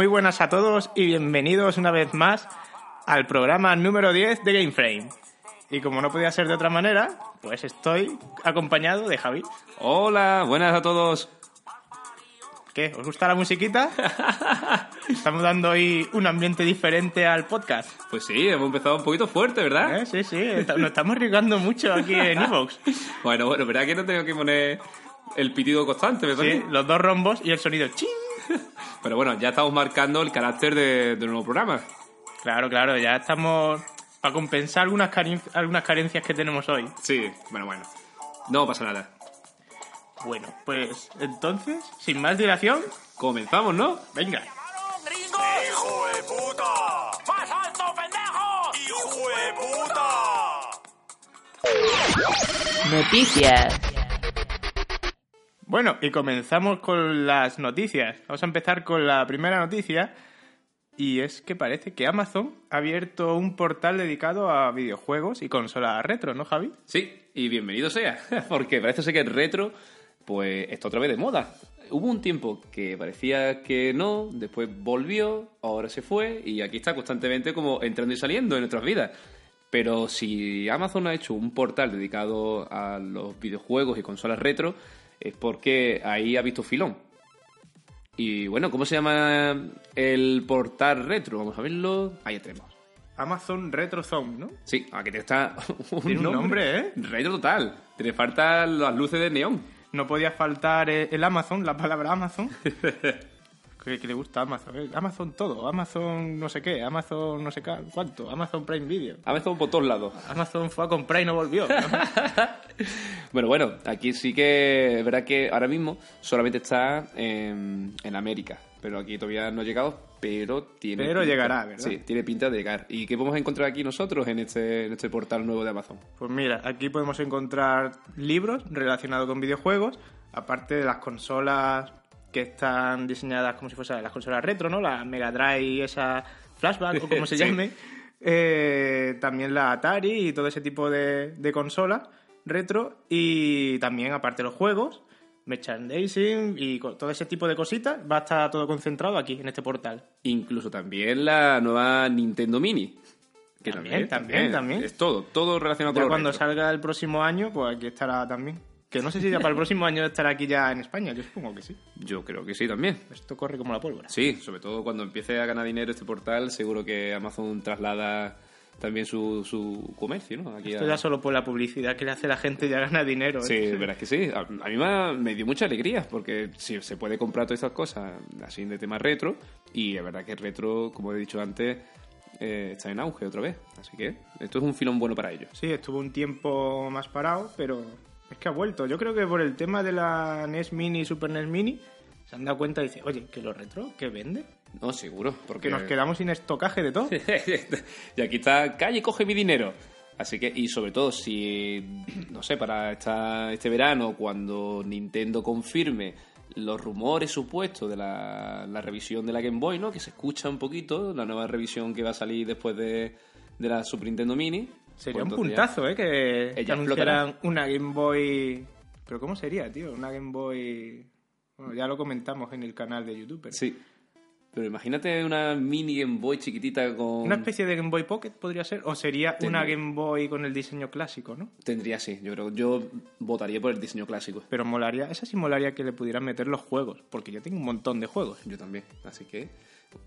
Muy buenas a todos y bienvenidos una vez más al programa número 10 de Game Frame. Y como no podía ser de otra manera, pues estoy acompañado de Javi. Hola, buenas a todos. ¿Qué? ¿Os gusta la musiquita? Estamos dando hoy un ambiente diferente al podcast. Pues sí, hemos empezado un poquito fuerte, ¿verdad? ¿Eh? Sí, sí, nos estamos arriesgando mucho aquí en Evox. Bueno, bueno, ¿verdad que no tengo que poner el pitido constante, ¿verdad? Sí, los dos rombos y el sonido ching. Pero bueno, ya estamos marcando el carácter de- del nuevo programa. Claro, claro, ya estamos para compensar algunas, caren- algunas carencias que tenemos hoy. Sí, bueno, bueno. No pasa nada. Bueno, pues entonces, sin más dilación, Comenzamos, ¿no? venga. ¡Hijo de puta! ¡Más alto, pendejo! ¡Hijo de puta! Noticias. Bueno, y comenzamos con las noticias. Vamos a empezar con la primera noticia. Y es que parece que Amazon ha abierto un portal dedicado a videojuegos y consolas retro, ¿no, Javi? Sí, y bienvenido sea, porque parece ser que el retro, pues, está otra vez de moda. Hubo un tiempo que parecía que no, después volvió, ahora se fue, y aquí está constantemente como entrando y saliendo en nuestras vidas. Pero si Amazon ha hecho un portal dedicado a los videojuegos y consolas retro, es porque ahí ha visto filón. Y bueno, ¿cómo se llama el portal retro? Vamos a verlo. Ahí tenemos. Amazon Retro Zone, ¿no? Sí, aquí está un, Tiene un nombre, ¿eh? Retro total. Te faltan las luces de neón. No podía faltar eh, el Amazon, la palabra Amazon. que, que le gusta Amazon. ¿eh? Amazon todo. Amazon no sé qué. Amazon no sé qué. ¿Cuánto? Amazon Prime Video. A veces por todos lados. Amazon fue a comprar y no volvió. Bueno, bueno, aquí sí que es verdad que ahora mismo solamente está en, en América. Pero aquí todavía no ha llegado, pero tiene Pero pinta- llegará, ¿verdad? Sí, tiene pinta de llegar. ¿Y qué podemos encontrar aquí nosotros en este, en este portal nuevo de Amazon? Pues mira, aquí podemos encontrar libros relacionados con videojuegos, aparte de las consolas que están diseñadas como si fuesen las consolas retro, ¿no? La Mega Drive y esa Flashback o como se Sí. llame. Eh, también la Atari y todo ese tipo de, de consolas retro. Y también, aparte los juegos, merchandising y todo ese tipo de cositas, va a estar todo concentrado aquí, en este portal. Incluso también la nueva Nintendo Mini. Que También, también, también. Es todo, todo relacionado Ya con lo cuando retro. salga el próximo año, pues aquí estará también. Que no sé si ya para el próximo año estará aquí ya en España, yo supongo que sí. Yo creo que sí también. Esto corre como la pólvora. Sí, sobre todo cuando empiece a ganar dinero este portal, seguro que Amazon traslada también su, su comercio, ¿no? Aquí Esto a- ya solo por la publicidad que le hace la gente ya gana dinero. ¿eh? Sí, verás que sí. A, a mí me, dio mucha alegría porque sí, se puede comprar todas estas cosas así de tema retro y es verdad que el retro, como he dicho antes, eh, está en auge otra vez. Así que esto es un filón bueno para ellos. Sí, estuvo un tiempo más parado, pero es que ha vuelto. Yo creo que por el tema de la NES Mini y Super NES Mini se han dado cuenta y dicen, oye, que lo retro, que vende, No, seguro, porque que nos quedamos sin estocaje de todo. y aquí está, calle, coge mi dinero. Así que, y sobre todo, si, no sé, para esta, este verano, cuando Nintendo confirme los rumores supuestos de la, la revisión de la Game Boy, ¿no? Que se escucha un poquito, la nueva revisión que va a salir después de, de la Super Nintendo Mini. Sería un puntazo, ¿eh? Que, que anunciaran una Game Boy... ¿Pero cómo sería, tío? Una Game Boy... Bueno, ya lo comentamos en el canal de YouTube. pero- Sí. Pero imagínate una mini Game Boy chiquitita con... Una especie de Game Boy Pocket podría ser, o sería una. Game Boy con el diseño clásico, ¿no? Tendría, sí. Yo creo yo votaría por el diseño clásico. Pero molaría, esa sí molaría que le pudieran meter los juegos, porque yo tengo un montón de juegos. Yo también. Así que,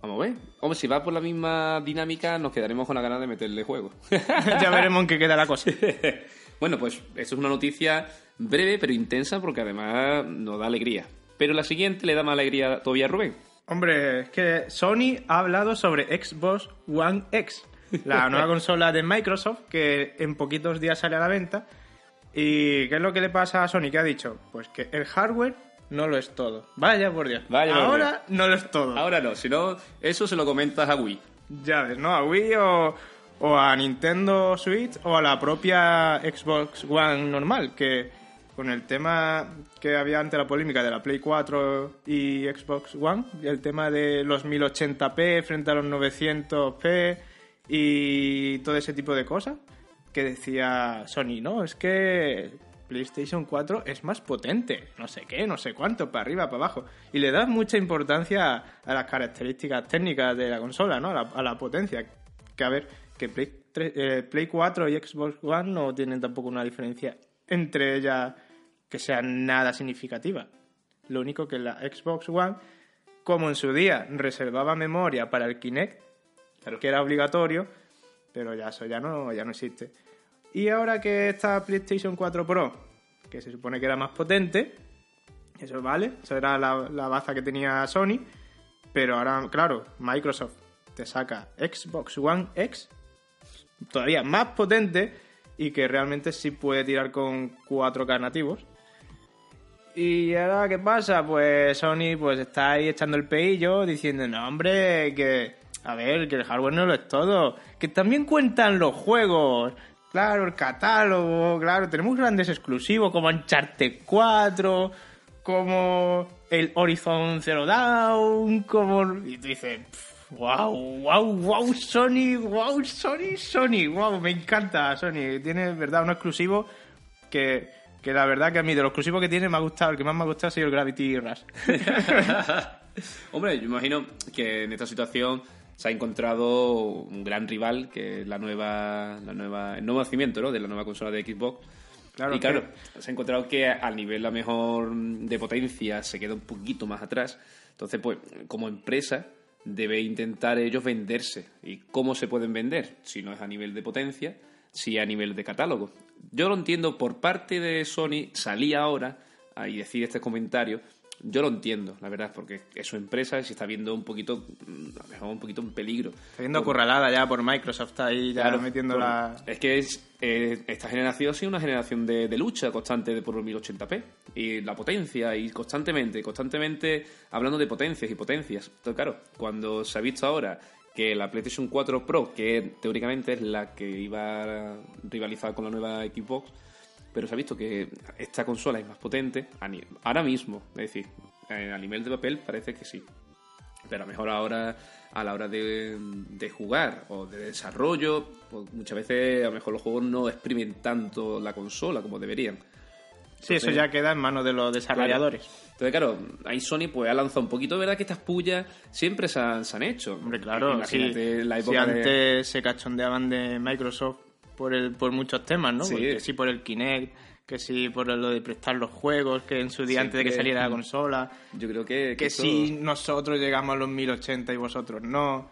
vamos a ver. Hombre, si va por la misma dinámica, nos quedaremos con la ganas de meterle juego. ya veremos en qué queda la cosa. bueno, pues esto es una noticia breve pero intensa porque además nos da alegría. Pero la siguiente le da más alegría todavía a Rubén. Hombre, es que Sony ha hablado sobre Xbox One X, la nueva consola de Microsoft que en poquitos días sale a la venta. ¿Y qué es lo que le pasa a Sony? ¿Qué ha dicho? Pues que el hardware no lo es todo. Vaya por Dios. Vaya por Ahora no lo es todo. Ahora no, si no, eso se lo comentas a Wii. Ya ves, ¿no? A Wii o, o a Nintendo Switch o a la propia Xbox One normal, que con el tema que había ante la polémica de la Play 4 y Xbox One, el tema de los 1080p frente a los 900p y todo ese tipo de cosas, que decía Sony, ¿no? Es que PlayStation 4 es más potente, no sé qué, no sé cuánto, para arriba, para abajo. Y le das mucha importancia a las características técnicas de la consola, ¿no? A la, a la potencia. Que a ver, que Play, 3 eh, Play 4 y Xbox One no tienen tampoco una diferencia entre ellas que sea nada significativa. Lo único que la Xbox One, como en su día reservaba memoria para el Kinect, que era obligatorio, pero ya eso ya no, ya no existe. Y ahora que está PlayStation 4 Pro, que se supone que era más potente, eso vale, eso era la, la baza que tenía Sony, pero ahora, claro, Microsoft te saca Xbox One X, todavía más potente y que realmente sí puede tirar con 4K nativos. Y ahora, ¿qué pasa? Pues Sony pues está ahí echando el peillo diciendo, no, hombre, que... A ver, que el hardware no lo es todo. Que también cuentan los juegos. Claro, el catálogo, claro. Tenemos grandes exclusivos como Uncharted 4, como el Horizon Zero Dawn, como... Y tú dices, wow, wow, wow, Sony, wow, Sony, Sony, wow, me encanta Sony. Tiene, verdad, un exclusivo que, que la verdad que a mí de los exclusivos que tiene me ha gustado, el que más me ha gustado ha sido el Gravity Rush. Hombre, yo imagino que en esta situación se ha encontrado un gran rival, que es la nueva, la nueva, el nuevo nacimiento ¿no? de la nueva consola de Xbox. Claro y claro, que- se ha encontrado que al nivel a mejor de potencia se queda un poquito más atrás. Entonces, pues, como empresa, debe intentar ellos venderse. ¿Y cómo se pueden vender? Si no es a nivel de potencia, si a nivel de catálogo. Yo lo entiendo por parte de Sony, salí ahora y decir este comentario. Yo lo entiendo, la verdad, porque es su empresa y se está viendo un poquito, mm, a lo mejor un poquito en peligro. Está viendo acorralada ya por Microsoft, está ahí ya Claro, metiendo por- la... Es que es, eh, esta generación ha sido una generación de, de lucha constante de por el 1080p. Y la potencia, y constantemente, constantemente hablando de potencias y potencias. Entonces, claro, cuando se ha visto ahora que la PlayStation 4 Pro, que teóricamente es la que iba a rivalizar con la nueva Xbox, pero se ha visto que esta consola es más potente ahora mismo. Es decir, eh, a nivel de papel parece que sí. Pero a lo mejor ahora, a la hora de, de jugar o de desarrollo, pues muchas veces a lo mejor los juegos no exprimen tanto la consola como deberían. Sí, eso ya queda en manos de los desarrolladores. Entonces, claro, ahí Sony pues ha lanzado un poquito, ¿verdad? Que estas pullas siempre se han, se han hecho. Hombre, claro, sí. Si de... antes se cachondeaban de Microsoft por el por muchos temas, ¿no? Sí. Porque sí por el Kinect, que sí por lo de prestar los juegos, que en su día antes de que saliera la consola, Yo creo que... que esto- si nosotros llegamos a los 1080 y vosotros no,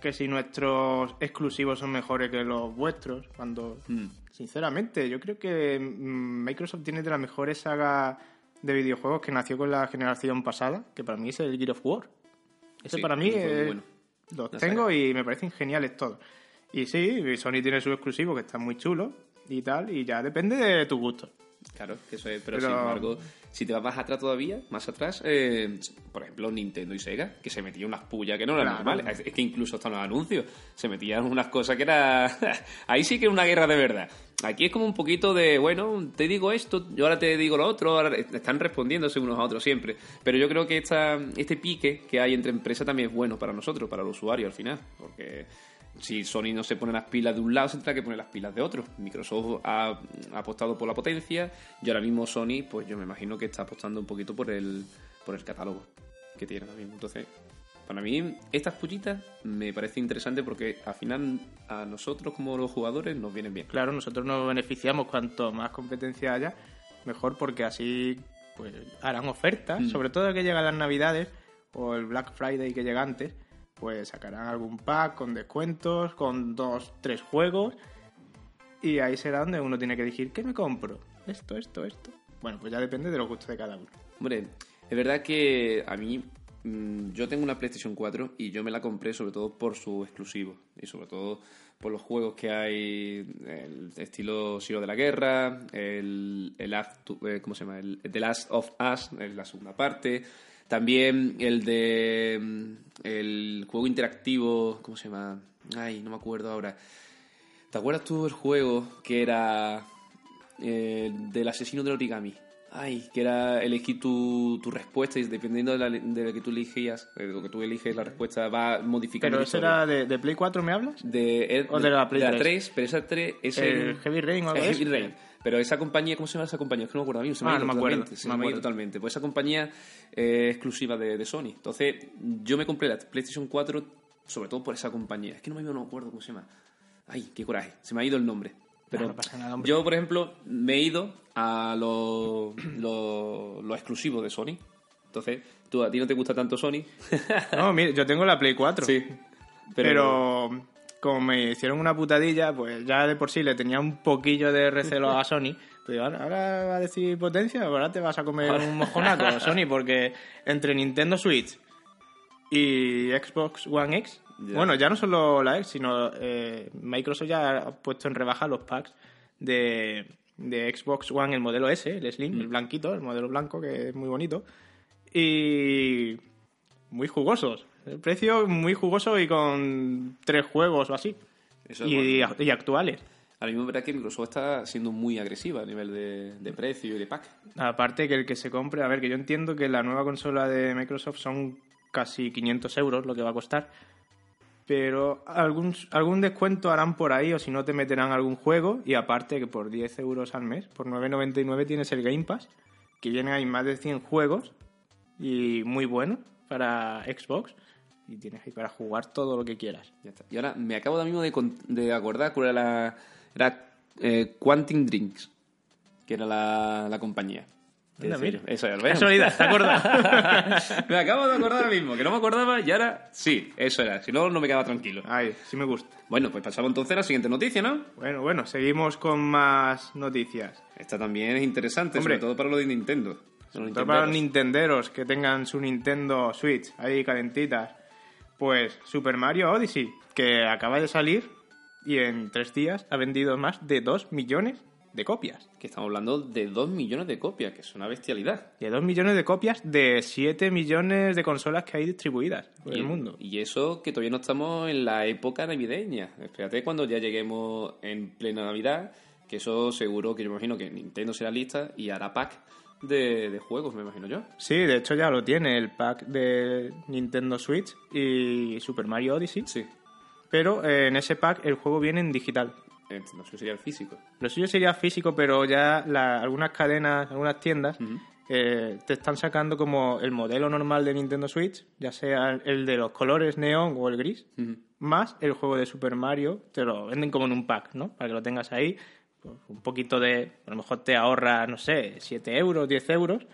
que si nuestros exclusivos son mejores que los vuestros, cuando Mm. sinceramente yo creo que mm, Microsoft tiene de las mejores sagas de videojuegos que nació con la generación pasada, que para mí es el Gear of War. Ese Sí, para mí es- bueno. los La tengo y me parecen geniales todos. Y sí, Sony tiene su exclusivo que está muy chulo y tal, y ya depende de tu gusto. Claro, que eso es, pero, Pero- sin embargo, si te vas más atrás todavía, más atrás, eh, por ejemplo, Nintendo y Sega, que se metían unas pullas que no eran Claro. normales. Es, que incluso hasta los anuncios se metían unas cosas que era. Ahí sí que era una guerra de verdad. Aquí es como un poquito de, bueno, te digo esto, yo ahora te digo lo otro, ahora están respondiéndose unos a otros siempre. Pero yo creo que esta, este pique que hay entre empresas también es bueno para nosotros, para el usuario al final, porque si Sony no se pone las pilas de un lado, se tendrá que poner las pilas de otro. Microsoft ha, ha apostado por la potencia y ahora mismo Sony, pues yo me imagino que está apostando un poquito por el, por el catálogo que tiene ahora mismo. Entonces, para mí, estas pullitas me parece interesante porque al final a nosotros como los jugadores nos vienen bien. Claro, nosotros nos beneficiamos cuanto más competencia haya, mejor porque así pues harán ofertas, Mm. sobre todo que llegan las navidades o el Black Friday que llega antes, pues sacarán algún pack con descuentos, con dos, tres juegos y ahí será donde uno tiene que elegir qué me compro, esto, esto, esto. Bueno, pues ya depende de los gustos de cada uno. Hombre, es verdad que a mí mm, yo tengo una PlayStation 4 y yo me la compré sobre todo por su exclusivo y sobre todo por los juegos que hay, el estilo Silo de la Guerra, el, el eh, ¿cómo se llama? El, The Last of Us, la segunda parte, también el de mm, el juego interactivo, ¿cómo se llama? Ay, no me acuerdo ahora. ¿Te acuerdas tú del juego que era eh, del asesino del origami? Ay, que era elegir tu, tu respuesta y dependiendo de, la, de lo que tú elegías, de lo que tú eliges, la respuesta va modificando. ¿Pero ese era de, de Play 4 me hablas? De, el- ¿O de la Play 3? 3, pero esa 3 es ¿El Heavy Rain o algo el de Heavy? Rain. Pero esa compañía, ¿cómo se llama esa compañía? Es que no me acuerdo, amigo, se me Ah, ha ido no me acuerdo, totalmente. Se me me acuerdo. totalmente. Pues esa compañía eh, exclusiva de, de Sony. Entonces, yo me compré la PlayStation 4 sobre todo por esa compañía. Es que no me, no me acuerdo cómo se llama. Ay, qué coraje. Se me ha ido el nombre. Pero no nada, yo, por ejemplo, me he ido a lo, lo, lo exclusivo de Sony. Entonces, tú a ti no te gusta tanto Sony. No, mire, yo tengo la Play 4. sí. Pero... como me hicieron una putadilla, pues ya de por sí le tenía un poquillo de recelo a Sony. Pues digo, ahora, ahora va a decir potencia, ahora te vas a comer un mojonaco, Sony, porque entre Nintendo Switch y Xbox One X, bueno, ya no solo la X, sino eh, Microsoft ya ha puesto en rebaja los packs de, de Xbox One, el modelo S, el Slim, el blanquito, el modelo blanco, que es muy bonito. Y muy jugosos. El precio muy jugoso y con tres juegos o así. Eso es y, bueno. y actuales. Ahora mismo verdad que Microsoft está siendo muy agresiva a nivel de, de precio y de pack. Aparte que el que se compre, a ver, que yo entiendo que la nueva consola de Microsoft son casi 500 euros lo que va a costar. Pero algún, algún descuento harán por ahí o si no te meterán algún juego. Y aparte que por 10 euros al mes, por 9,99 tienes el Game Pass, que viene ahí más de 100 juegos y muy bueno para Xbox. Y tienes ahí para jugar todo lo que quieras. Ya está. Y ahora me acabo de mismo de, con- de acordar cuál era la. Era eh, Quantum Drinks, que era la, la compañía. Decir, Eso es, ¿ves? Casualidad, ¿te acuerdas? me acabo de acordar ahora mismo, que no me acordaba y ahora sí, eso era. Si no, no me quedaba tranquilo. Ay, sí me gusta. Bueno, pues pasamos entonces a la siguiente noticia, ¿no? Bueno, bueno, seguimos con más noticias. Esta también es interesante, Hombre. sobre todo para lo de Nintendo. Sobre todo para los nintenderos que tengan su Nintendo Switch ahí calentitas. Pues Super Mario Odyssey, que acaba de salir y en tres días ha vendido más de 2 millones de copias. Que estamos hablando de 2 millones de copias, que es una bestialidad. De 2 millones de copias de 7 millones de consolas que hay distribuidas por y, el mundo. Y eso que todavía no estamos en la época navideña. Espérate cuando ya lleguemos en plena Navidad, que eso seguro que yo me imagino que Nintendo será lista y hará pack de, de juegos, me imagino yo. Sí, de hecho ya lo tiene el pack de Nintendo Switch y Super Mario Odyssey. Sí. Pero eh, en ese pack el juego viene en digital. Eh, No sé si sería el físico. Lo suyo sería físico, pero ya la- algunas cadenas, algunas tiendas eh, te están sacando como el modelo normal de Nintendo Switch, ya sea el de los colores neón o el gris, más el juego de Super Mario, te lo venden como en un pack, ¿no? Para que lo tengas ahí, pues, un poquito de, a lo mejor te ahorra, no sé, 7 euros, 10 euros,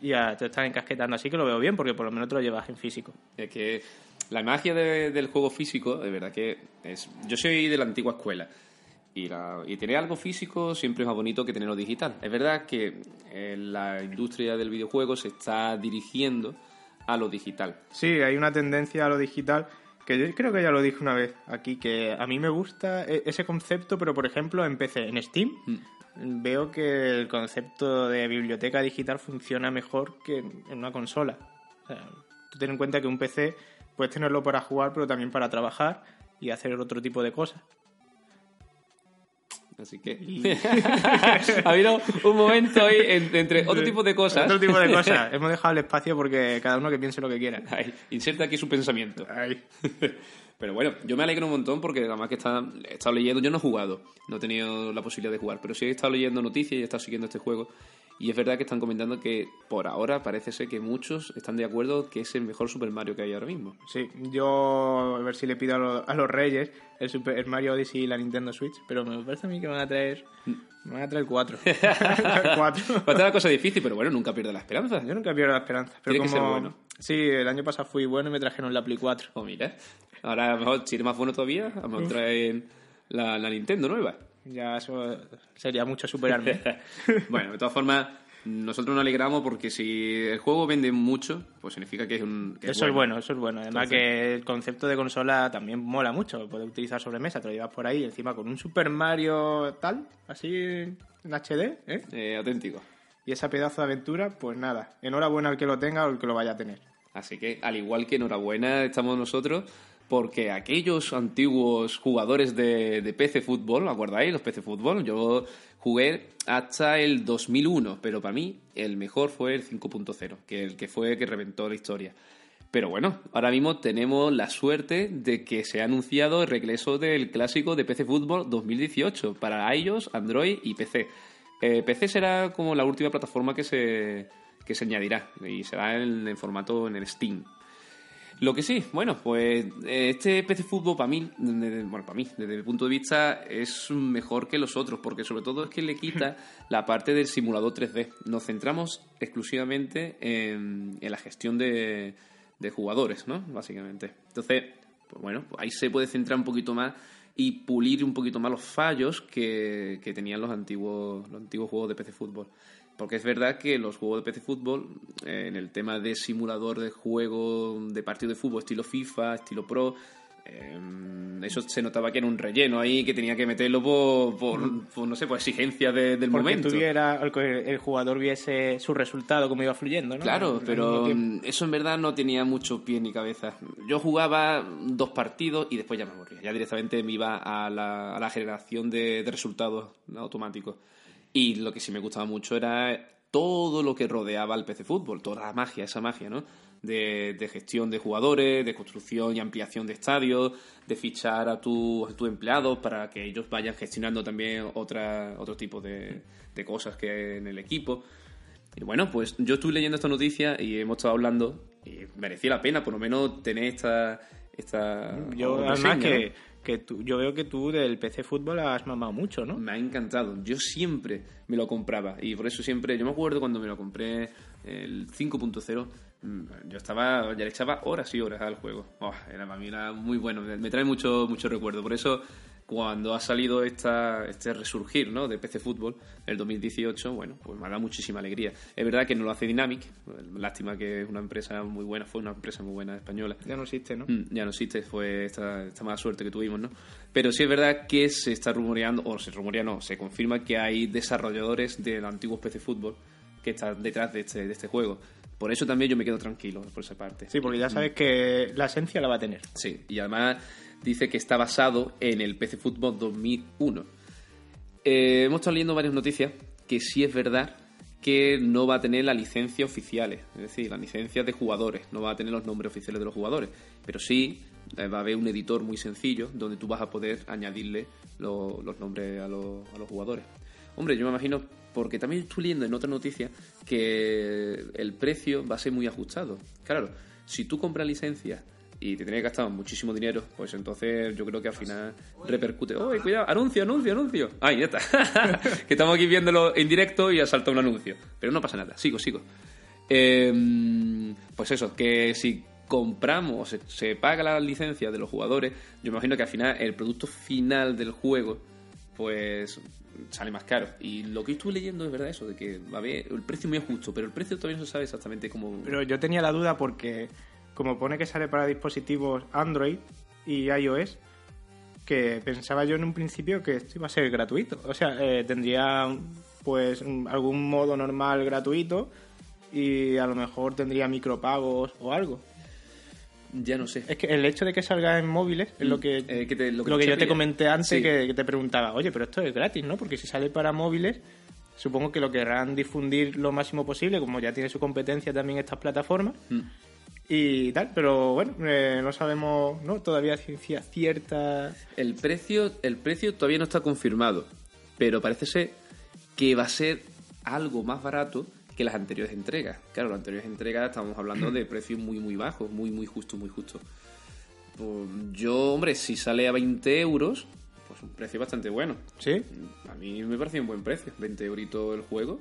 y ya te están encasquetando así que lo veo bien, porque por lo menos te lo llevas en físico. Es que la magia de- del juego físico, de verdad que es... Yo soy de la antigua escuela. Y, la- y tener algo físico siempre es más bonito que tenerlo digital. Es verdad que eh, la industria del videojuego se está dirigiendo a lo digital. Sí, hay una tendencia a lo digital que yo creo que ya lo dije una vez aquí, que a mí me gusta e- ese concepto, pero por ejemplo en PC, en Steam, veo que el concepto de biblioteca digital funciona mejor que en en una consola. O sea, tú ten en cuenta que un PC puedes tenerlo para jugar, pero también para trabajar y hacer otro tipo de cosas. Así que ha habido un momento ahí en- entre otro tipo de cosas. Otro tipo de cosas. Hemos dejado el espacio porque cada uno que piense lo que quiera. Inserta aquí su pensamiento. Ay. Pero bueno, yo me alegro un montón porque además que está, he estado leyendo, yo no he jugado, no he tenido la posibilidad de jugar, pero sí he estado leyendo noticias y he estado siguiendo este juego. Y es verdad que están comentando que por ahora parece ser que muchos están de acuerdo que es el mejor Super Mario que hay ahora mismo. Sí, yo a ver si le pido a, lo- a los reyes el Super Mario Odyssey y la Nintendo Switch, pero me parece a mí que van a traer, me van a traer cuatro. cuatro. Va a estar la cosa difícil, pero bueno, nunca pierda la esperanza. Yo nunca pierdo la esperanza. Pero Tiene que ser bueno. Sí, el año pasado fui bueno y me trajeron la Play 4. O mira, ahora a lo mejor, si eres más bueno todavía, a lo mejor traen la, la Nintendo nueva. Ya eso sería mucho superarme. bueno, de todas formas, nosotros nos alegramos porque si el juego vende mucho, pues significa que es un... que eso es bueno, eso es bueno. Además Entonces- que el concepto de consola también mola mucho. Puedes utilizar sobremesa, te lo llevas por ahí encima con un Super Mario tal, así en HD, ¿eh? Eh, auténtico. Y esa pedazo de aventura, pues nada. Enhorabuena al que lo tenga o el que lo vaya a tener. Así que, al igual que enhorabuena estamos nosotros porque aquellos antiguos jugadores de, de PC Fútbol, ¿me acordáis? Los PC Fútbol, yo jugué hasta el 2001, pero para mí el mejor fue el 5.0, que el que fue el que reventó la historia. Pero bueno, ahora mismo tenemos la suerte de que se ha anunciado el regreso del clásico de PC Fútbol 2018 para iOS, Android y PC. Eh, PC será como la última plataforma que se, que se añadirá y será en, en formato en el Steam. Lo que sí, bueno, pues eh, este PC Fútbol para mí, desde- bueno, para mí, desde mi punto de vista, es mejor que los otros, porque sobre todo es que le quita la parte del simulador 3D. Nos centramos exclusivamente en, en la gestión de, de jugadores, ¿no? Básicamente. Entonces, pues bueno, pues ahí se puede centrar un poquito más y pulir un poquito más los fallos que, que tenían los antiguos, los antiguos juegos de PC Fútbol. Porque es verdad que los juegos de PC Fútbol, eh, en el tema de simulador de juego de partido de fútbol, estilo FIFA, estilo Pro, eh, eso se notaba que era un relleno ahí, que tenía que meterlo por, por, por, no sé, por exigencia de- del Porque momento. tuviera, el, jugador viese su resultado, como iba fluyendo, ¿no? Claro, pero mm, eso en verdad no tenía mucho pie ni cabeza. Yo jugaba dos partidos y después ya me aburría. Ya directamente me iba a la, a la generación de, de resultados automáticos. Y lo que sí me gustaba mucho era todo lo que rodeaba al PC Fútbol, toda la magia, esa magia, ¿no? De, de gestión de jugadores, de construcción y ampliación de estadios, de fichar a, tu- a tus empleados para que ellos vayan gestionando también otra, otro tipo de, de cosas que hay en el equipo. Y bueno, pues yo estuve leyendo esta noticia y hemos estado hablando y merecía la pena por lo menos tener esta... esta Yo, reseña, además, ¿no? Que, tú, yo veo que tú del PC Fútbol has mamado mucho, ¿no? Me ha encantado. Yo siempre me lo compraba. Y por eso siempre. Yo me acuerdo cuando me lo compré el 5.0. mm, Yo estaba. Ya le echaba horas y horas al juego. Oh, era, para mí era muy bueno. Me trae mucho, mucho recuerdo. Por eso, cuando ha salido esta, este resurgir ¿no? de PC Fútbol, el 2018, bueno, pues me ha dado muchísima alegría. Es verdad que no lo hace Dynamic. Lástima que es una empresa muy buena. Fue una empresa muy buena española. Ya no existe, ¿no? Mm, ya no existe, fue esta, esta mala suerte que tuvimos, ¿no? Pero sí es verdad que se está rumoreando, o se rumorea no, se confirma que hay desarrolladores del antiguo PC Fútbol que están detrás de este, de este juego. Por eso también yo me quedo tranquilo por esa parte. Sí, porque ya sabes que la esencia la va a tener. Sí, y además dice que está basado en el PC Fútbol 2001. Eh, hemos estado leyendo varias noticias que sí es verdad que no va a tener las licencias oficiales, es decir, las licencias de jugadores, no va a tener los nombres oficiales de los jugadores, pero sí eh, va a haber un editor muy sencillo donde tú vas a poder añadirle lo- los nombres a, a los jugadores. Hombre, yo me imagino, porque también estoy leyendo en otra noticia que el precio va a ser muy ajustado. Claro, si tú compras licencias y te tienes que gastar muchísimo dinero, pues entonces yo creo que al final repercute. ¡Oh, cuidado! ¡Anuncio, anuncio, anuncio! ¡Ay, ya está! que estamos aquí viéndolo en directo y ha saltado un anuncio. Pero no pasa nada, sigo, sigo. Eh, pues eso, que si compramos, se, se paga la licencia de los jugadores, yo imagino que al final el producto final del juego, pues sale más caro. Y lo que estuve leyendo es verdad eso, de que a haber el precio muy justo, pero el precio todavía no se sabe exactamente cómo... Pero yo tenía la duda porque, como pone que sale para dispositivos Android y iOS, que pensaba yo en un principio que esto iba a ser gratuito. O sea, eh, tendría pues algún modo normal gratuito y a lo mejor tendría micropagos o algo. Ya no sé. Es que el hecho de que salga en móviles es lo que, Eh, que te- lo lo que yo te comenté antes, Sí. que, que te preguntaba, oye, pero esto es gratis, ¿no? Porque si sale para móviles, supongo que lo querrán difundir lo máximo posible, como ya tiene su competencia también estas plataformas. Mm. Y tal, pero bueno, eh, no sabemos, ¿no? Todavía ciencia cierta. El precio, el precio todavía no está confirmado, pero parece ser que va a ser algo más barato que las anteriores entregas. Claro, las anteriores entregas estamos hablando de precios muy, muy bajos, muy, muy justo, muy justo. Pues yo, hombre, si sale a 20 euros, pues un precio bastante bueno. ¿Sí? A mí me parece un buen precio, 20 euritos el juego.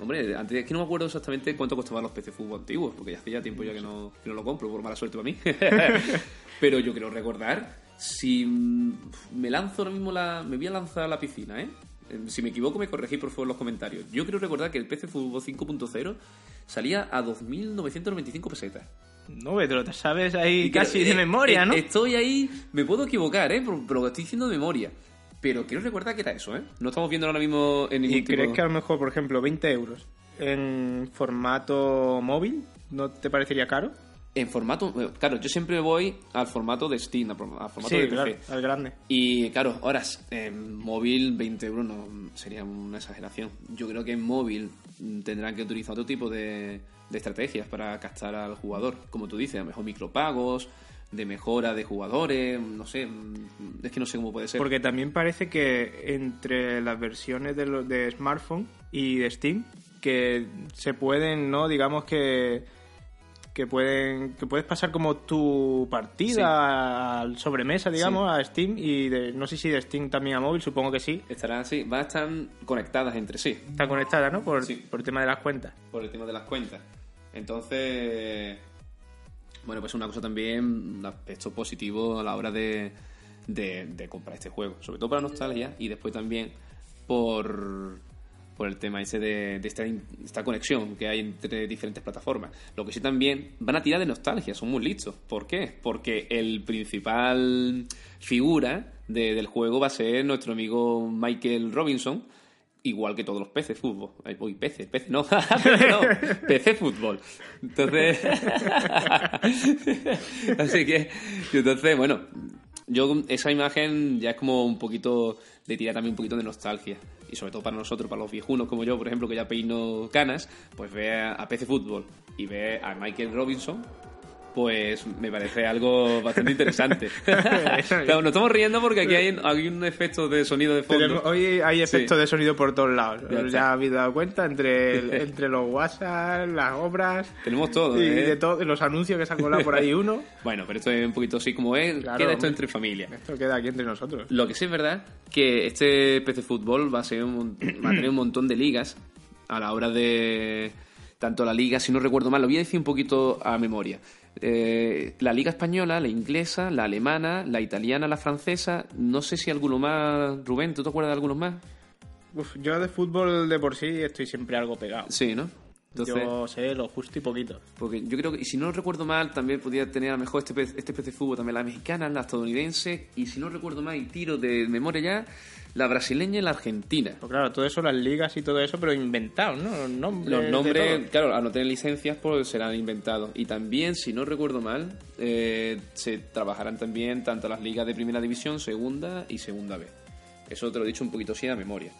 Hombre, antes es que no me acuerdo exactamente cuánto costaban los PC Fútbol antiguos, porque ya hace ya tiempo ya que no, que no lo compro, por mala suerte para mí. Pero yo quiero recordar, si mm, me lanzo ahora mismo la... Me voy a lanzar a la piscina, ¿eh? Eh, Si me equivoco, me corregís por favor en los comentarios. Yo quiero recordar que el PC Fútbol 5.0 salía a 2.995 pesetas. No, pero te sabes ahí Y que- casi de eh, memoria, eh, ¿no? Estoy ahí, me puedo equivocar, ¿eh? Pero, pero lo estoy diciendo de memoria. Pero quiero recordar que era eso, ¿eh? No estamos viendo ahora mismo en ningún ¿Y tipo... crees que a lo mejor, por ejemplo, 20 euros en formato móvil no te parecería caro? En formato. Claro, yo siempre voy al formato de Steam, al formato Sí, de claro, PC. al grande. Y claro, horas en móvil 20 euros no sería una exageración. Yo creo que en móvil tendrán que utilizar otro tipo de, de estrategias para captar al jugador. Como tú dices, a lo mejor micropagos, de mejora de jugadores, no sé, es que no sé cómo puede ser. Porque también parece que entre las versiones de, lo- de smartphone y de Steam, que se pueden, ¿no? Digamos que que pueden que puedes pasar como tu partida al sobremesa, digamos, a Steam y de, no sé si de Steam también a móvil, supongo que sí. Estarán así, van a estar conectadas entre sí. Está conectada, ¿no? Por, Sí. por el tema de las cuentas. por el tema de las cuentas. Entonces, bueno, pues una cosa también, un aspecto positivo a la hora de, de, comprar este juego. Sobre todo para nostalgia y después también por, por el tema ese de, de esta, esta conexión que hay entre diferentes plataformas. Lo que sí también van a tirar de nostalgia, son muy listos. ¿Por qué? Porque el principal figura de- del juego va a ser nuestro amigo Michael Robinson, igual que todos los peces fútbol. Uy, peces, peces, no, no, PC fútbol. Entonces, así que, entonces, bueno, yo esa imagen ya es como un poquito de tirar también un poquito de nostalgia. Y sobre todo para nosotros, para los viejunos como yo, por ejemplo, que ya peino canas, pues ve a PC Fútbol y ve a Michael Robinson, pues me parece algo bastante interesante. Claro, nos estamos riendo porque aquí hay, hay un efecto de sonido de fondo. Tenemos- hoy hay efectos Sí. de sonido por todos lados. Ya Ya, habéis dado cuenta entre, el- entre los WhatsApp, las obras Tenemos todo, y ¿eh? de todo, los anuncios que se han colado por ahí uno. Bueno, pero esto es un poquito así como es. Claro, queda esto hombre. entre familia. Esto queda aquí entre nosotros. Lo que sí es verdad que este PC Fútbol va a, ser un va a tener un montón de ligas a la hora de... Tanto la liga, si no recuerdo mal, lo voy a decir un poquito a memoria. Eh, la liga española, la inglesa, la alemana, la italiana, la francesa. No sé si alguno más. Rubén, ¿tú te acuerdas de algunos más? Uf, yo de fútbol de por sí estoy siempre algo pegado. Sí, ¿no? Entonces, Yo sé lo justo y poquito. Porque yo creo que, y si no recuerdo mal, también podría tener a lo mejor este, este PC fútbol también la mexicana, la estadounidense, y si no recuerdo mal, y tiro de memoria ya, la brasileña y la argentina. Pues claro, todo eso, las ligas y todo eso, pero inventados, ¿no? Los nombres. Los nombres, claro, al no tener licencias, pues serán inventados. Y también, si no recuerdo mal, eh, se trabajarán también tanto las ligas de primera división, segunda y segunda B. Eso te lo he dicho un poquito así a memoria.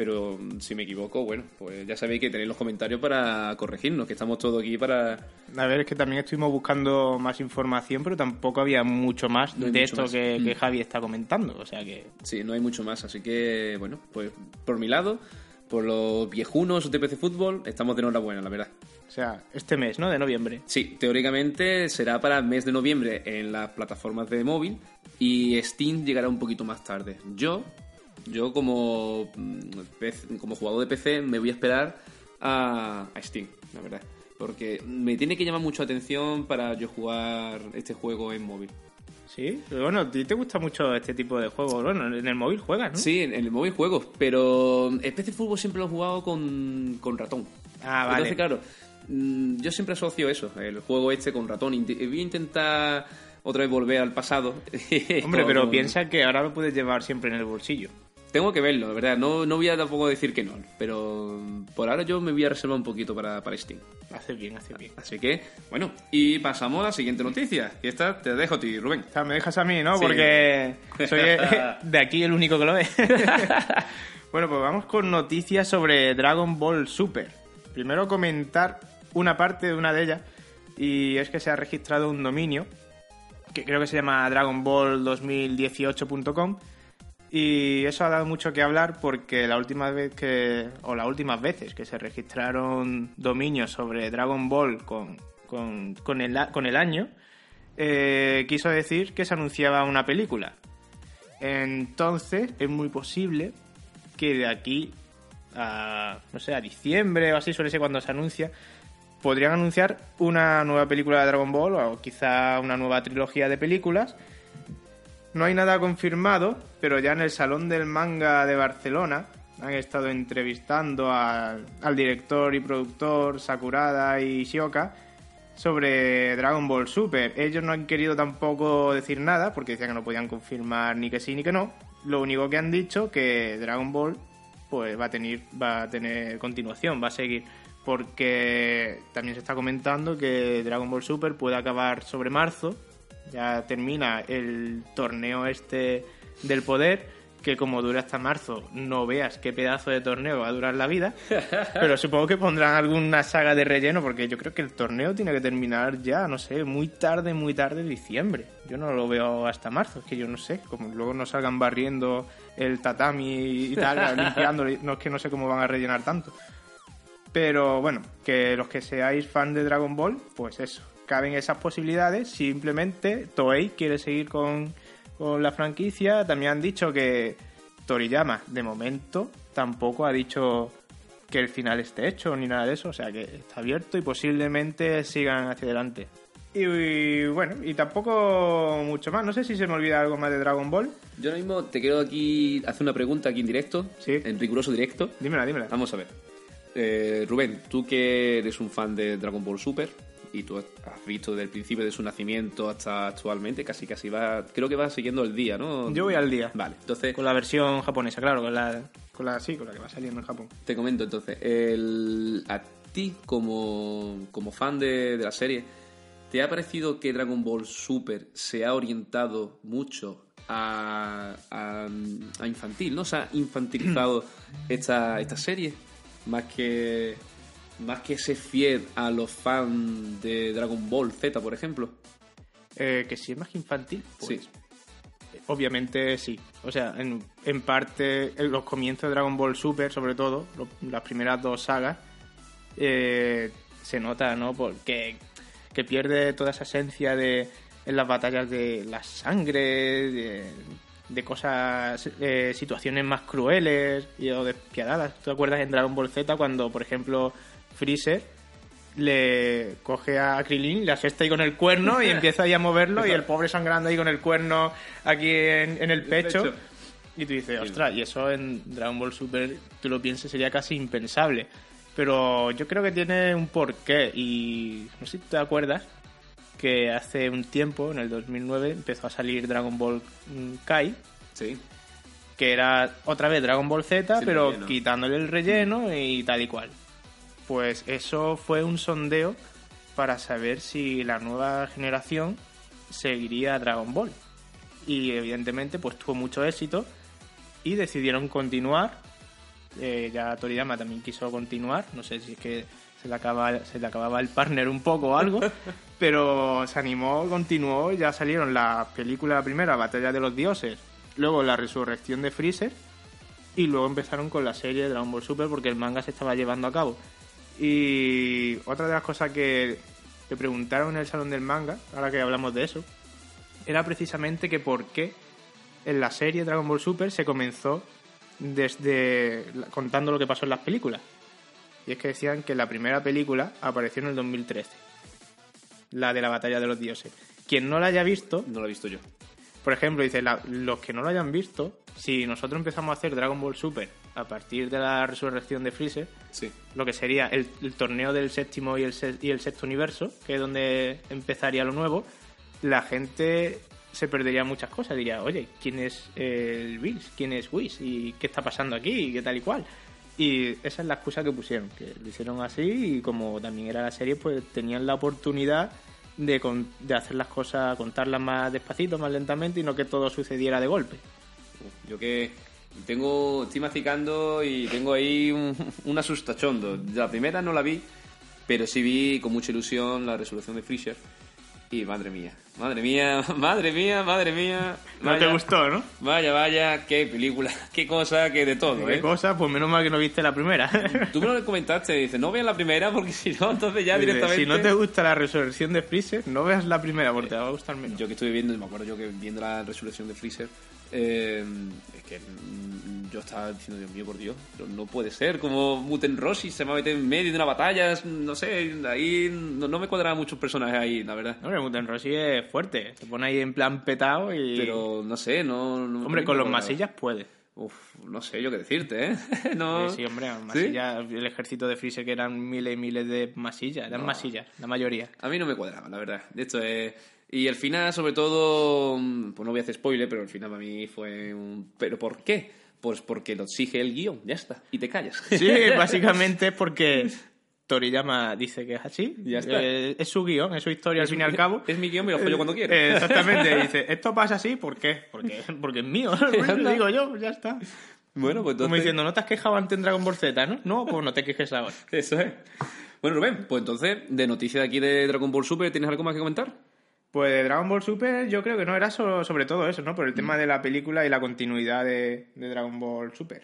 Pero mm, si me equivoco, bueno, pues ya sabéis que tenéis los comentarios para corregirnos, que estamos todos aquí para... A ver, es que también estuvimos buscando más información, pero tampoco había mucho más No de mucho esto más. que, Mm. que Javi está comentando. O sea que. Sí, no hay mucho más, así que, bueno, pues por mi lado, por los viejunos de PC Fútbol, estamos de enhorabuena, la verdad. O sea, este mes, ¿no? De noviembre. Sí, teóricamente será para el mes de noviembre en las plataformas de móvil y Steam llegará un poquito más tarde. Yo, yo como, mm, como jugador de PC me voy a esperar a, a Steam, la verdad. Porque me tiene que llamar mucho atención para yo jugar este juego en móvil. Sí, pero bueno, a ti te gusta mucho este tipo de juegos. Bueno, en el móvil juegas, ¿no? Sí, en, el móvil juego, pero el PC Fútbol siempre lo he jugado con, con ratón. Ah, vale. Entonces, claro, mm, yo siempre asocio eso, el juego este con ratón. Int- Voy a intentar otra vez volver al pasado. Hombre, Con- pero piensa que ahora lo puedes llevar siempre en el bolsillo. Tengo que verlo, la verdad. No, no voy a tampoco decir que no, pero por ahora yo me voy a reservar un poquito para, para Steam. Haces bien, haces bien. Así que, bueno, y pasamos a la siguiente noticia. Y esta te dejo a ti, Rubén. O sea, me dejas a mí, ¿no? Sí. Porque soy eh, de aquí el único que lo ve. bueno, pues vamos con noticias sobre Dragon Ball Super. Primero comentar una parte de una de ellas. Y es que se ha registrado un dominio que creo que se llama dragonball2018.com y eso ha dado mucho que hablar porque la última vez que o las últimas veces que se registraron dominios sobre Dragon Ball con, con, con el, con el año eh, quiso decir que se anunciaba una película entonces es muy posible que de aquí a no sé a diciembre o así suele ser cuando se anuncia podrían anunciar una nueva película de Dragon Ball o quizá una nueva trilogía de películas. No hay nada confirmado, pero ya en el Salón del Manga de Barcelona han estado entrevistando al, al director y productor Sakurada y Shioka sobre Dragon Ball Super. Ellos no han querido tampoco decir nada porque decían que no podían confirmar ni que sí ni que no. Lo único que han dicho que Dragon Ball pues va a tener va a tener continuación, va a seguir porque también se está comentando que Dragon Ball Super puede acabar sobre marzo, ya termina el torneo este del poder, que como dura hasta marzo, no veas qué pedazo de torneo va a durar la vida, pero supongo que pondrán alguna saga de relleno, porque yo creo que el torneo tiene que terminar ya, no sé, muy tarde, muy tarde, diciembre. Yo no lo veo hasta marzo, es que yo no sé, como luego no salgan barriendo el tatami y tal, limpiándolo, no es que no sé cómo van a rellenar tanto. Pero bueno, que los que seáis fan de Dragon Ball, pues eso, caben esas posibilidades. Simplemente Toei quiere seguir con, con la franquicia. También han dicho que Toriyama, de momento, tampoco ha dicho que el final esté hecho ni nada de eso. O sea que está abierto y posiblemente sigan hacia adelante. Y, y bueno, y tampoco mucho más. No sé si se me olvida algo más de Dragon Ball. Yo ahora mismo te quiero aquí hacer una pregunta aquí en directo, Sí. en riguroso directo. Dímela, dímela. Vamos a ver. Eh, Rubén, tú que eres un fan de Dragon Ball Super y tú has visto desde el principio de su nacimiento hasta actualmente, casi casi va, creo que va siguiendo el día, ¿no? Yo voy al día. Vale, entonces Con la versión japonesa, claro, con la, con la, sí, con la que va saliendo en Japón. te comento entonces, el, a ti como, como fan de, de la serie, ¿te ha parecido que Dragon Ball Super se ha orientado mucho a, a, a infantil, ¿no? Se ha infantilizado esta, esta serie más que más que ser fiel a los fans de Dragon Ball Z, por ejemplo. Eh, que si es más infantil, pues Sí. obviamente sí. O sea, en, en parte, en los comienzos de Dragon Ball Super, sobre todo, lo- las primeras dos sagas, eh, se nota, ¿no? Porque que pierde toda esa esencia de en las batallas de la sangre, de, de cosas, eh, situaciones más crueles y, o despiadadas. ¿Tú te acuerdas en Dragon Ball Z cuando, por ejemplo, Freezer le coge a Krilin, le asesta ahí con el cuerno y empieza ahí a moverlo y el pobre sangrando ahí con el cuerno aquí en, en el pecho. pecho. Y tú dices, ostras, y eso en Dragon Ball Super, tú lo piensas, sería casi impensable. Pero yo creo que tiene un porqué y no sé si te acuerdas que hace un tiempo, en el 2009, empezó a salir Dragon Ball mm, Kai, Sí. que era otra vez Dragon Ball Z, Sin pero relleno. quitándole el relleno y tal y cual. Pues eso fue un sondeo para saber si la nueva generación seguiría Dragon Ball. Y evidentemente pues tuvo mucho éxito y decidieron continuar. Eh, ya Toriyama también quiso continuar, no sé si es que se le, acaba, se le acababa el partner un poco o algo, pero se animó, continuó, ya salieron la película la primera, Batalla de los Dioses, luego la resurrección de Freezer y luego empezaron con la serie Dragon Ball Super porque el manga se estaba llevando a cabo. Y otra de las cosas que le preguntaron en el salón del manga, ahora que hablamos de eso, era precisamente que por qué en la serie Dragon Ball Super se comenzó desde la- contando lo que pasó en las películas. Y es que decían que la primera película apareció en el 2013, la de la batalla de los dioses. Quien no la haya visto, No lo he visto yo. Por ejemplo, dice, la- los que no lo hayan visto, si nosotros empezamos a hacer Dragon Ball Super a partir de la resurrección de Freezer, Sí. lo que sería el, el torneo del séptimo y el, y el sexto universo, que es donde empezaría lo nuevo, la gente se perdería muchas cosas. Diría, oye, ¿quién es el Bills? ¿Quién es Whis? ¿Y qué está pasando aquí? ¿Y qué tal y cual? Y esa es la excusa que pusieron, que lo hicieron así y como también era la serie, pues tenían la oportunidad de, con- de hacer las cosas, contarlas más despacito, más lentamente y no que todo sucediera de golpe. Yo que tengo, estoy masticando y tengo ahí un, un asustachondo. La primera no la vi, pero sí vi con mucha ilusión la resolución de Fisher. Y madre mía, madre mía, madre mía, madre mía. No te gustó, ¿no? Vaya, vaya, qué película, qué cosa, qué de todo, ¿Qué ¿eh? cosa? Pues menos mal que no viste la primera. Tú me lo comentaste, dices, no veas la primera porque si no, entonces ya directamente... Si no te gusta la resurrección de Freezer, no veas la primera porque te va a gustar menos. Yo que estuve viendo, me acuerdo yo que viendo la resurrección de Freezer, eh, es que mm, yo estaba diciendo, Dios mío, por Dios, pero no puede ser, como Muten Roshi se va a meter en medio de una batalla, no sé, ahí no, no me cuadraban muchos personajes ahí, la verdad. Hombre, Muten Rossi es fuerte. Se pone ahí en plan petado y... Pero no sé, no... no- Hombre, con los masillas puede. Uf, no sé yo qué decirte, ¿eh? no... Sí, hombre, masillas, el ejército de Freezer que eran miles y miles de masillas. Eran masillas, la mayoría. A mí no me cuadraba, la verdad. De hecho, eh, y el final, sobre todo, mm, pues no voy a hacer spoiler, pero el final para mí fue un... ¿Pero por qué? Pues porque lo exige el guion, ya está, y te callas. Sí, básicamente es porque Toriyama dice que es así. Ya está. Eh, es su guion, es su historia al fin y al cabo. Es mi guion, me lo follo cuando quiero. Eh, exactamente, dice, esto pasa así, ¿por qué? Porque, porque es mío, lo está. digo yo, ya está. Bueno, pues Como entonces... diciendo, no te has quejado antes en Dragon Ball Z, ¿no? No, pues no te quejes ahora. Eso es. Bueno, Rubén, pues entonces, de noticias de aquí de Dragon Ball Super, ¿tienes algo más que comentar? Pues de Dragon Ball Super yo creo que no era so- sobre todo eso, ¿no? Por el Mm. tema de la película y la continuidad de, de Dragon Ball Super.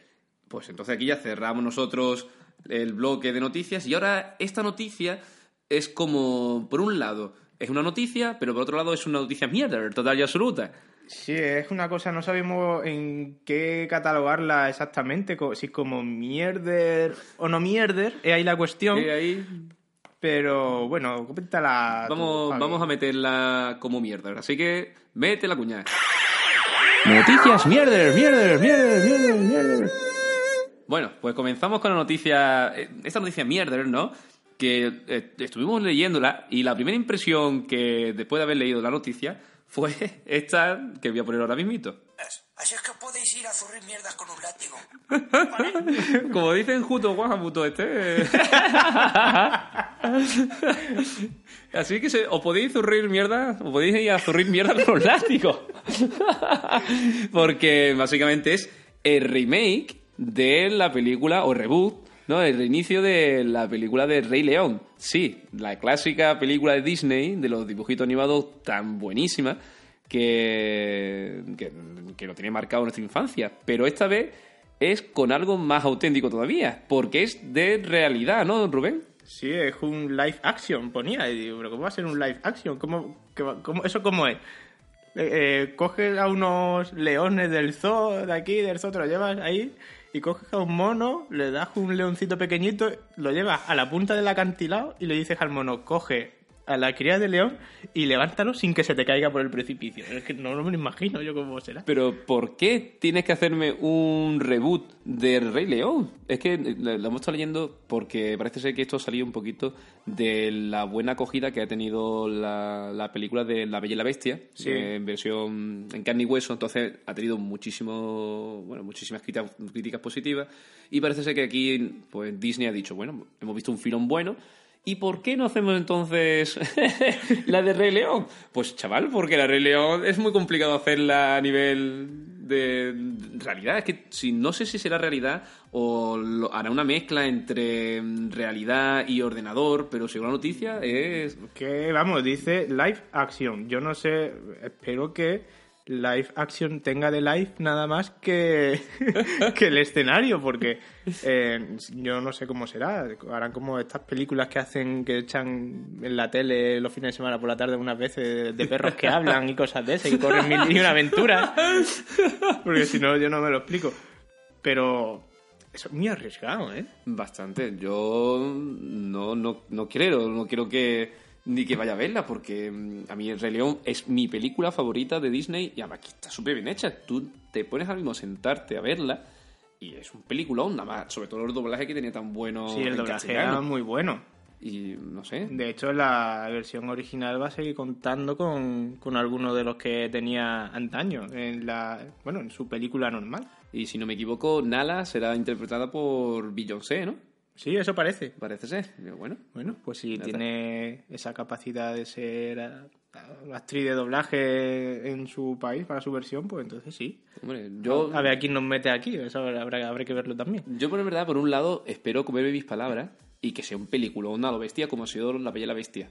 Pues entonces aquí ya cerramos nosotros el bloque de noticias y ahora esta noticia es como, por un lado, es una noticia, pero por otro lado es una noticia mierda, total y absoluta. Sí, es una cosa, no sabemos en qué catalogarla exactamente, si como mierder o no mierder, es ahí la cuestión. Ahí Pero bueno, coméntala. vamos, vamos a meterla como mierda. Así que mete la cuñada. Noticias mierder, mierder, mierder, mierder, mierder. Bueno, pues comenzamos con la noticia, eh, esta noticia mierder, ¿no? Que eh, estuvimos leyéndola y la primera impresión que después de haber leído la noticia fue esta que voy a poner ahora mismito. Así es que podéis ir a zurrir mierdas con un látigo. Como dicen Juto Guajamuto este. Así que se, o podéis zurrir mierda, o podéis ir a zurrir mierda con los látigos. Porque básicamente es el remake de la película, o reboot, ¿no? El reinicio de la película de Rey León. Sí, la clásica película de Disney, de los dibujitos animados tan buenísima, que, que, que lo tiene marcado nuestra infancia. Pero esta vez es con algo más auténtico todavía, porque es de realidad, ¿no, Rubén? Sí, es un live action, ponía. Y digo, pero ¿cómo va a ser un live action? ¿Cómo, cómo- ¿Eso cómo es? Eh, eh, coges a unos leones del zoo, de aquí, del zoo, te lo llevas ahí, y coges a un mono, le das un leoncito pequeñito, lo llevas a la punta del acantilado y le dices al mono, coge a la cría de león y levántalo sin que se te caiga por el precipicio. Es que no, no me lo imagino yo cómo será. Pero ¿por qué tienes que hacerme un reboot del Rey León? Es que lo lo hemos estado leyendo porque parece ser que esto ha salido un poquito de la buena acogida que ha tenido la, la película de La Bella y la Bestia, Sí. eh, en versión en carne y hueso, entonces ha tenido muchísimo, bueno, muchísimas críticas, críticas positivas y parece ser que aquí pues Disney ha dicho, bueno, hemos visto un filón bueno, ¿Y por qué no hacemos entonces la de Rey León? Pues chaval, porque la Rey León es muy complicado hacerla a nivel de realidad. Es que no sé si será realidad o hará una mezcla entre realidad y ordenador, pero según la noticia es... Que vamos, dice live action. Yo no sé, espero que live action tenga de live nada más que, que el escenario, porque eh, yo no sé cómo será. Harán como estas películas que hacen, que echan en la tele los fines de semana por la tarde unas veces de perros que hablan y cosas de esas, y corren mil y una aventuras. Porque si no, yo no me lo explico. Pero eso es muy arriesgado, ¿eh? Bastante. Yo no, no, no quiero, no quiero que ni que vaya a verla, porque mm, a mí El Rey León es mi película favorita de Disney y además que está súper bien hecha. Tú te pones ahora mismo a sentarte a verla y es un peliculón, nada más, sobre todo el doblaje que tenía tan bueno Sí, el doblaje era muy bueno. Y no sé, De hecho, la versión original va a seguir contando con, con algunos de los que tenía antaño en la bueno en su película normal. y si no me equivoco, Nala será interpretada por Beyoncé, ¿no? Sí, eso parece. Parece ser. Digo, Bueno, Bueno, pues si tiene esa capacidad de ser actriz de doblaje en su país para su versión, pues entonces sí. hombre, yo... A ver a quién nos mete aquí, eso habrá, habrá que verlo también. Yo, por verdad, por un lado, espero comerme mis palabras y que sea un peliculón a lo bestia como ha sido La Bella y la Bestia.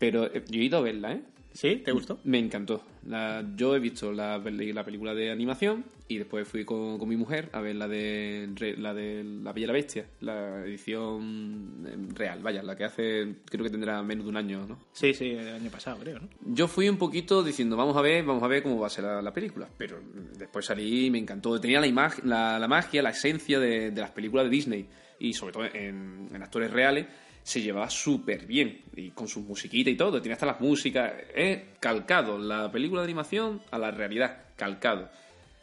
Pero eh, yo he ido a verla, ¿eh? ¿Sí? ¿Te gustó? Me encantó. La- yo he visto la, la película de animación y después fui con, con mi mujer a ver la de, la de La Bella y la Bestia, la edición eh, real, vaya, la que hace, creo que tendrá menos de un año, ¿no? Sí, sí, el año pasado, creo, ¿no? Yo fui un poquito diciendo, vamos a ver, vamos a ver cómo va a ser la, la película. Pero después salí y me encantó. Tenía la, imag- la, la magia, la esencia de, de las películas de Disney. Y sobre todo en, en actores reales, se llevaba súper bien. Y con sus musiquitas y todo. Tiene hasta las músicas. Es calcado la película de animación a la realidad. Calcado.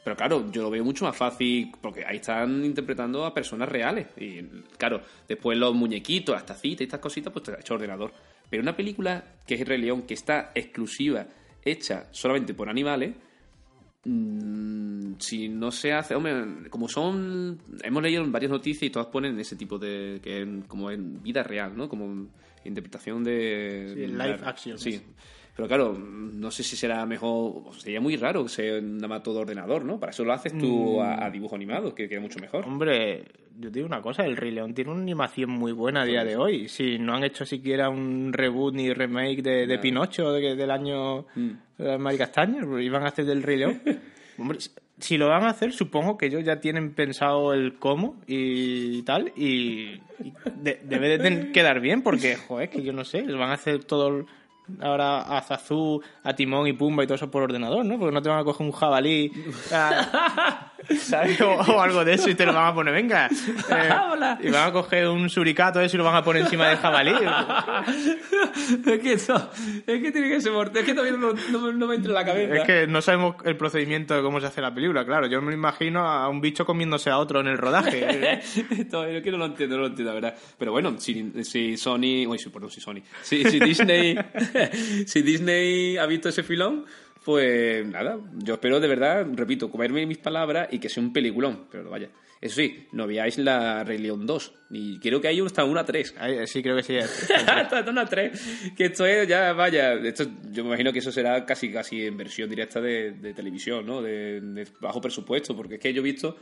Pero claro, yo lo veo mucho más fácil porque ahí están interpretando a personas reales. Y claro, después los muñequitos, las tacitas y estas cositas, pues te ha hecho ordenador. Pero una película que es El Rey León, que está exclusiva, hecha solamente por animales, mm, si no se hace, hombre, como son, hemos leído varias noticias y todas ponen ese tipo de, que en- como en vida real, ¿no? Como interpretación de... Sí, live action. Sí. Pero claro, no sé si será mejor, sería muy raro que sea nada más todo ordenador, ¿no? Para eso lo haces tú a, a dibujo animado, que queda mucho mejor. Hombre, yo te digo una cosa, el Rey León tiene una animación muy buena a día de hoy. Si no han hecho siquiera un reboot ni remake de. Pinocho de- del año Mm. de Mari pues iban a hacer del Rey León. Hombre, si lo van a hacer, supongo que ellos ya tienen pensado el cómo y tal, y, y de- debe de quedar bien, porque, joder, que yo no sé, van a hacer todo ahora a Zazú, a Timón y Pumba y todo eso por ordenador, ¿no? Porque no te van a coger un jabalí, a- ¿sabes? O, o algo de eso y te lo van a poner, venga. eh, y van a coger un suricato eso y lo van a poner encima del jabalí. es que eso, es que tiene que ser mortal, es que todavía no, no- no me entra en la cabeza. Es que no sabemos el procedimiento de cómo se hace la película, claro. Yo me imagino a un bicho comiéndose a otro en el rodaje. Esto, es que no lo entiendo, no lo entiendo, la verdad. Pero bueno, si, si Sony. Uy, sí, perdón, si Sony. Si, si Disney. si Disney ha visto ese filón, pues nada. Yo espero de verdad, repito, comerme mis palabras y que sea un peliculón. Pero vaya. Eso sí, no veáis la Rey León 2. Y creo que hay hasta una 3. Ay, sí, creo que sí. hasta una 3. Que esto es ya, vaya. Esto, yo me imagino que eso será casi casi en versión directa de, de televisión, ¿no? De, de bajo presupuesto. Porque es que yo he visto.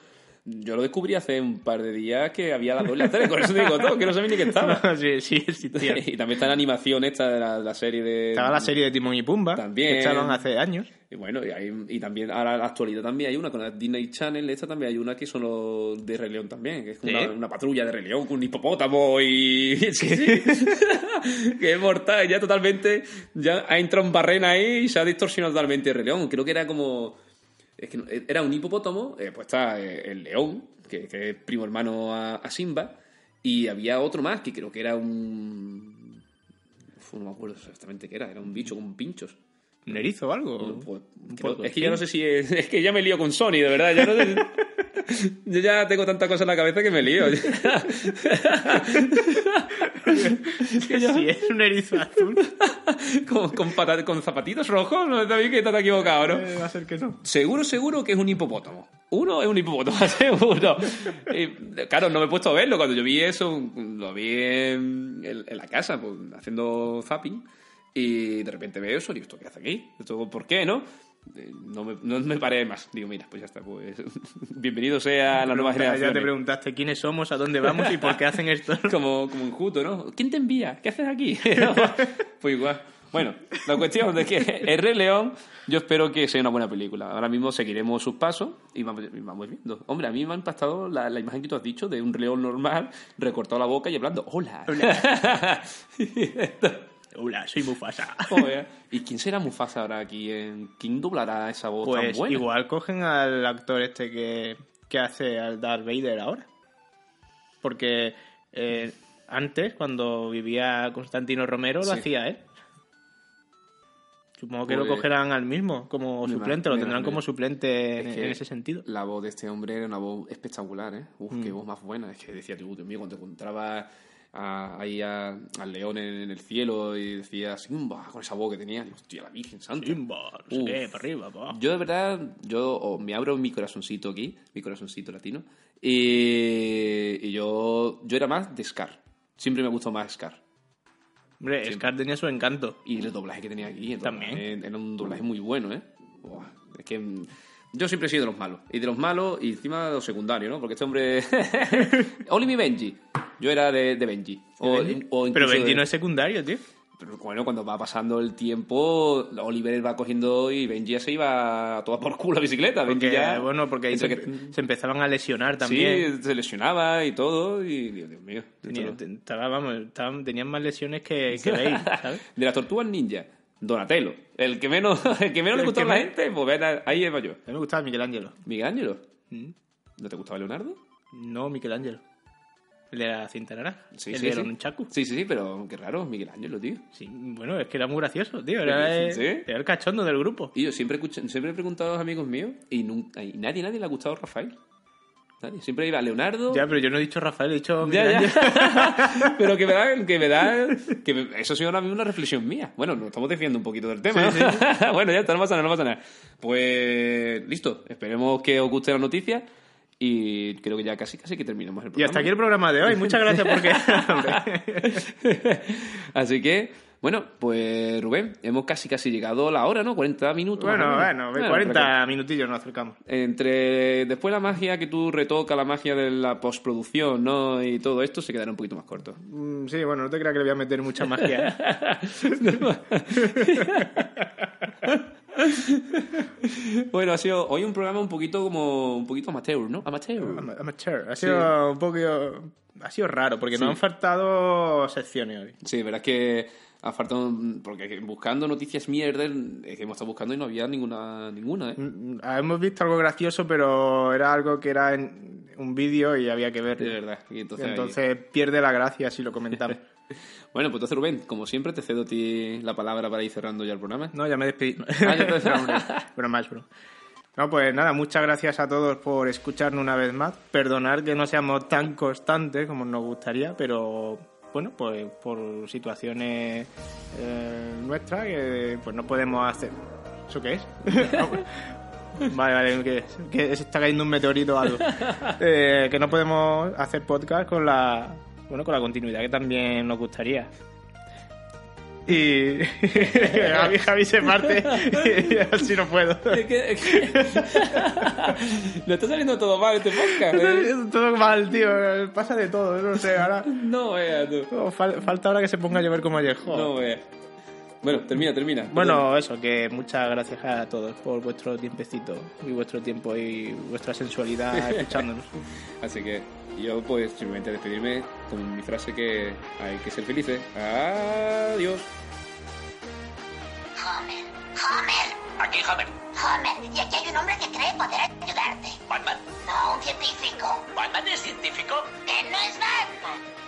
Yo lo descubrí hace un par de días que había la 2 y la 3. Con eso te digo todo, que no sabía ni que estaba. sí, sí, existía. y también está la animación esta de la, la serie de... Estaba la serie de Timón y Pumba, También. que echaron hace años. Y bueno, y, hay- y también ahora en la actualidad también hay una con la Disney Channel, esta también hay una que son los de Rey León también, que es ¿Sí? una, patrulla de Rey León con un hipopótamo y... Sí, sí. que es mortal, ya totalmente, ya ha entrado en barrena ahí y se ha distorsionado totalmente Rey León. Creo que era como... Es que no- era un hipopótamo, eh, pues está eh, el león, que, que es primo hermano a, a Simba, y había otro más que creo que era un... Uf, no me acuerdo exactamente qué era, era un bicho con pinchos. ¿Un erizo o algo? Pues, Un creo- es que ya no sé si es, es que ya me lío con Sony, de verdad. Ya no sé- yo ya tengo tanta cosa en la cabeza que me lío. Si es un erizo azul, con, con, pata- con zapatitos rojos, no está bien que estás equivocado, ¿no? eh, va a ser que no. Seguro, seguro que es un hipopótamo. Uno es un hipopótamo, seguro. Y, claro, no me he puesto a verlo. Cuando yo vi eso, lo vi en, en- en la casa, pues, haciendo zapping. Y de repente veo eso y digo, ¿esto qué hace aquí? ¿Esto por qué, no? Eh, No me, no me paré más. Digo, mira, pues ya está. Pues, bienvenido sea la nueva Ya te generación. preguntaste quiénes somos, a dónde vamos y por qué hacen esto. Como, como enjuto, ¿no? ¿Quién te envía? ¿Qué haces aquí? pues igual. Bueno, la cuestión de que el Rey León, yo espero que sea una buena película. Ahora mismo seguiremos sus pasos y vamos, vamos viendo. Hombre, a mí me ha impactado la, la imagen que tú has dicho de un león normal, recortado la boca y hablando, hola. Hola, soy Mufasa. Joder. ¿Y quién será Mufasa ahora aquí? En... ¿Quién doblará esa voz tan Pues buena? igual cogen al actor este que, que hace al Darth Vader ahora. Porque eh, antes, cuando vivía Constantino Romero, lo Sí. hacía él. Supongo que lo Pues- cogerán al mismo como suplente, lo tendrán como suplente en, Es que en ese sentido. La voz de este hombre era una voz espectacular, ¿eh? Uf, qué Mm. voz más buena. Es que decía, Dios mío, cuando te encontraba a- ahí a- al león en, el cielo y decía Simba con esa voz que tenía, digo, hostia, la Virgen Santa. Simba, qué, para arriba, pa. Yo de verdad, yo o me abro mi corazoncito aquí, mi corazoncito latino, y, y yo, yo era más de Scar. Siempre me gustó más Scar. Hombre, Scar tenía su encanto. Y el doblaje que tenía aquí, También. doblaje era un doblaje muy bueno, ¿eh? Buah, es que mm, yo siempre he sido de los malos. Y de los malos y encima de los secundarios, ¿no? Porque este hombre... Oliver Benji. Yo era de, de Benji. O, Benji. o Pero Benji de- no es secundario, tío. Pero bueno, cuando va pasando el tiempo, Oliver va cogiendo y Benji ya se iba a toda por culo la bicicleta. Benji Porque, ya... bueno, porque ahí se, entre que- se empezaban a lesionar también. Sí, se lesionaba y todo. Y Dios, Dios mío. Tenía- estaba, vamos, tenían más lesiones que, que Bale, ¿sabes? De las tortugas ninja, Donatello. El que menos, el que menos le El gustó a que la me- gente, pues ven, a- ahí va yo. A mí me gustaba Miguel Ángelo. Miguel Ángelo. Mm. ¿No te gustaba Leonardo? No, Miguel Ángelo. Él era cinta naranja. Sí, Él sí, sí. un. Sí, sí, sí, pero qué raro, Miguel Ángelo, tío. Sí, bueno, es que era muy gracioso, tío. Era, ¿Sí? eh, era el cachondo del grupo. Y yo siempre, escuché- siempre he preguntado a los amigos míos y, nunca, y nadie, nadie le ha gustado Rafael. Nadie. Siempre iba Leonardo. Ya, pero yo no he dicho Rafael, he dicho Ya, Miguel ya. Ángel. pero que me da, que me da, que me- eso ha sido ahora mismo una reflexión mía. Bueno, nos estamos desviando un poquito del tema. Sí, ¿no? bueno, ya está, no pasa nada, no pasa nada. Pues, listo. Esperemos que os guste la noticia y creo que ya casi, casi que terminamos el Y programa. hasta aquí el programa de hoy. Muchas gracias porque... Así que, bueno, pues Rubén, hemos casi casi llegado a la hora, ¿no? 40 minutos. bueno, bueno, 40 minutillos nos acercamos. Entre después la magia que tú retocas, la magia de la postproducción, ¿no? Y todo esto se quedará un poquito más corto. Mm, Sí, bueno, no te creas que le voy a meter mucha magia. Bueno, ha sido hoy un programa un poquito como un poquito amateur, ¿no? Amateur. Ama- Amateur. Ha sido un poco... Ha sido raro, porque nos han faltado secciones hoy. Sí, verdad es que ha faltado porque buscando noticias es que hemos estado buscando y no había ninguna ninguna, ¿eh? Mm, Hemos visto algo gracioso, pero era algo que era en un vídeo y había que ver. De verdad. Y entonces, ahí- Entonces pierde la gracia si lo comentamos. Bueno, pues entonces Rubén, como siempre te cedo a ti la palabra para ir cerrando ya el programa. No, ya me despedí. Ah, ya te despedí. Pero más, bro. No, pues nada, muchas gracias a todos por escucharnos una vez más. Perdonar que no seamos tan constantes como nos gustaría, pero bueno, pues por situaciones eh, nuestras que pues no podemos hacer. ¿Eso qué es? vale, vale, que, que se está cayendo un meteorito o algo. Eh, que no podemos hacer podcast con la bueno con la continuidad que también nos gustaría. Y Javi, Javi se parte y así no puedo. Es que- es que- Lo está saliendo todo mal este podcast. ¿eh? Todo mal, tío. Pasa de todo, no sé. Ahora No veas tú. oh, fal- falta ahora que se ponga a llover como ayer. joder. No veas. Bueno, termina, termina. Bueno, eso, que muchas gracias a todos por vuestro tiempecito y vuestro tiempo y vuestra sensualidad escuchándonos. Así que yo pues simplemente despedirme con mi frase que hay que ser felices. Adiós. Homer, Homer, Aquí, Homer. Homer. Y aquí hay un hombre que cree poder ayudarte. ¿Batman? No, un científico. ¿Batman es científico? Que no es Batman.